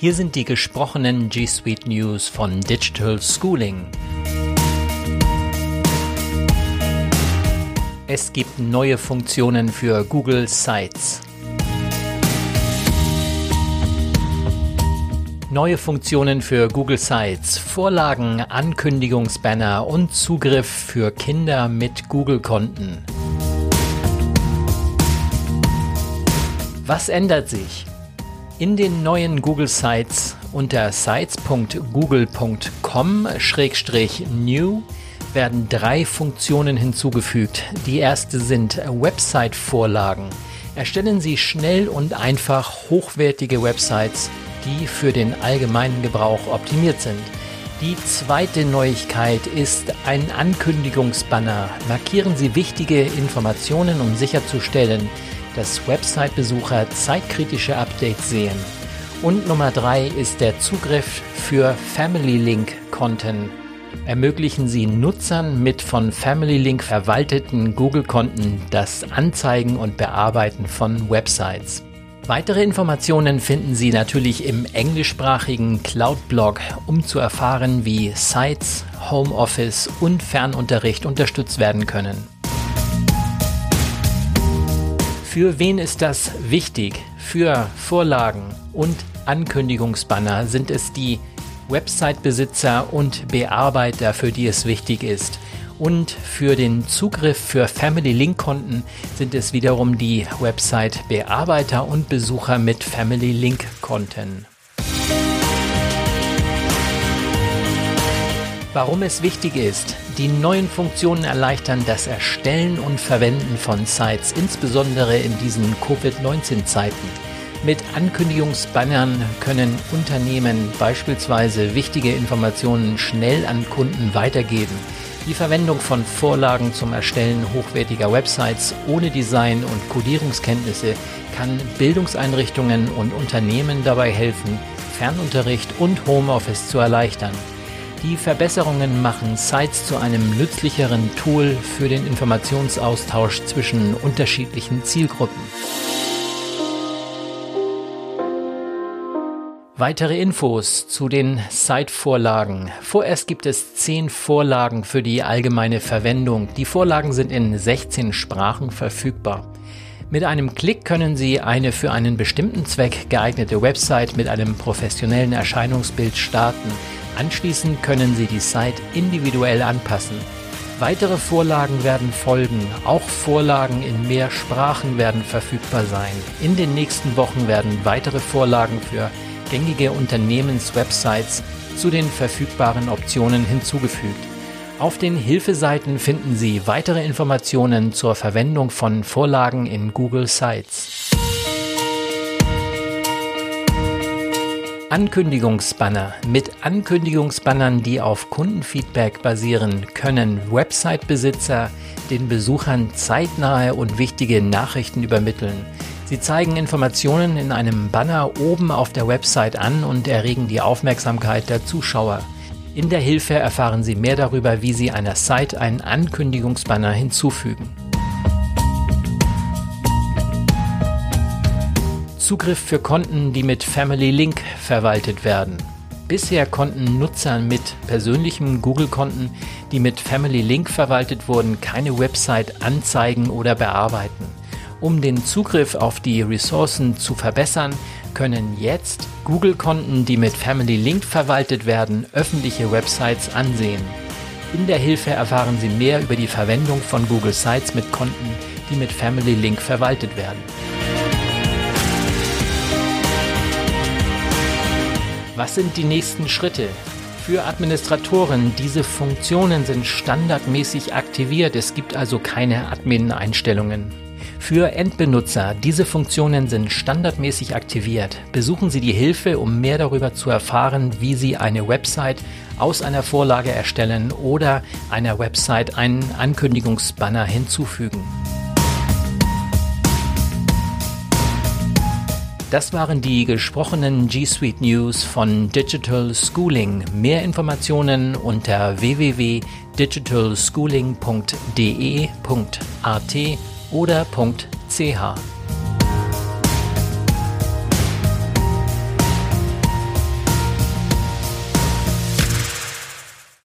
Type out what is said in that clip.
Hier sind die gesprochenen G Suite News von Digital Schooling. Es gibt neue Funktionen für Google Sites. Neue Funktionen für Google Sites, Vorlagen, Ankündigungsbanner und Zugriff für Kinder mit Google-Konten. Was ändert sich? In den neuen Google Sites unter sites.google.com-new werden drei Funktionen hinzugefügt. Die erste sind Website-Vorlagen. Erstellen Sie schnell und einfach hochwertige Websites die für den allgemeinen Gebrauch optimiert sind. Die zweite Neuigkeit ist ein Ankündigungsbanner. Markieren Sie wichtige Informationen, um sicherzustellen, dass Website-Besucher zeitkritische Updates sehen. Und Nummer drei ist der Zugriff für Family Link-Konten. Ermöglichen Sie Nutzern mit von Family Link verwalteten Google-Konten das Anzeigen und Bearbeiten von Websites. Weitere Informationen finden Sie natürlich im englischsprachigen Cloud-Blog, um zu erfahren, wie Sites, Homeoffice und Fernunterricht unterstützt werden können. Für wen ist das wichtig? Für Vorlagen und Ankündigungsbanner sind es die Website-Besitzer und Bearbeiter, für die es wichtig ist. Und für den Zugriff für Family Link Konten sind es wiederum die Website Bearbeiter und Besucher mit Family Link Konten. Warum es wichtig ist, die neuen Funktionen erleichtern das Erstellen und Verwenden von Sites, insbesondere in diesen Covid-19-Zeiten. Mit Ankündigungsbannern können Unternehmen beispielsweise wichtige Informationen schnell an Kunden weitergeben. Die Verwendung von Vorlagen zum Erstellen hochwertiger Websites ohne Design- und Codierungskenntnisse kann Bildungseinrichtungen und Unternehmen dabei helfen, Fernunterricht und Homeoffice zu erleichtern. Die Verbesserungen machen Sites zu einem nützlicheren Tool für den Informationsaustausch zwischen unterschiedlichen Zielgruppen. Weitere Infos zu den Site-Vorlagen. Vorerst gibt es zehn Vorlagen für die allgemeine Verwendung. Die Vorlagen sind in 16 Sprachen verfügbar. Mit einem Klick können Sie eine für einen bestimmten Zweck geeignete Website mit einem professionellen Erscheinungsbild starten. Anschließend können Sie die Site individuell anpassen. Weitere Vorlagen werden folgen. Auch Vorlagen in mehr Sprachen werden verfügbar sein. In den nächsten Wochen werden weitere Vorlagen für gängige Unternehmenswebsites zu den verfügbaren Optionen hinzugefügt. Auf den Hilfeseiten finden Sie weitere Informationen zur Verwendung von Vorlagen in Google Sites. Ankündigungsbanner. Mit Ankündigungsbannern, die auf Kundenfeedback basieren, können Website-Besitzer den Besuchern zeitnahe und wichtige Nachrichten übermitteln. Sie zeigen Informationen in einem Banner oben auf der Website an und erregen die Aufmerksamkeit der Zuschauer. In der Hilfe erfahren Sie mehr darüber, wie Sie einer Site einen Ankündigungsbanner hinzufügen. Zugriff für Konten, die mit Family Link verwaltet werden. Bisher konnten Nutzer mit persönlichen Google-Konten, die mit Family Link verwaltet wurden, keine Website anzeigen oder bearbeiten. Um den Zugriff auf die Ressourcen zu verbessern, können jetzt Google-Konten, die mit Family Link verwaltet werden, öffentliche Websites ansehen. In der Hilfe erfahren Sie mehr über die Verwendung von Google Sites mit Konten, die mit Family Link verwaltet werden. Was sind die nächsten Schritte? Für Administratoren, diese Funktionen sind standardmäßig aktiviert, es gibt also keine Admin-Einstellungen. Für Endbenutzer, diese Funktionen sind standardmäßig aktiviert. Besuchen Sie die Hilfe, um mehr darüber zu erfahren, wie Sie eine Website aus einer Vorlage erstellen oder einer Website einen Ankündigungsbanner hinzufügen. Das waren die gesprochenen G Suite News von Digital Schooling. Mehr Informationen unter www.digitalschooling.de.at oder .ch.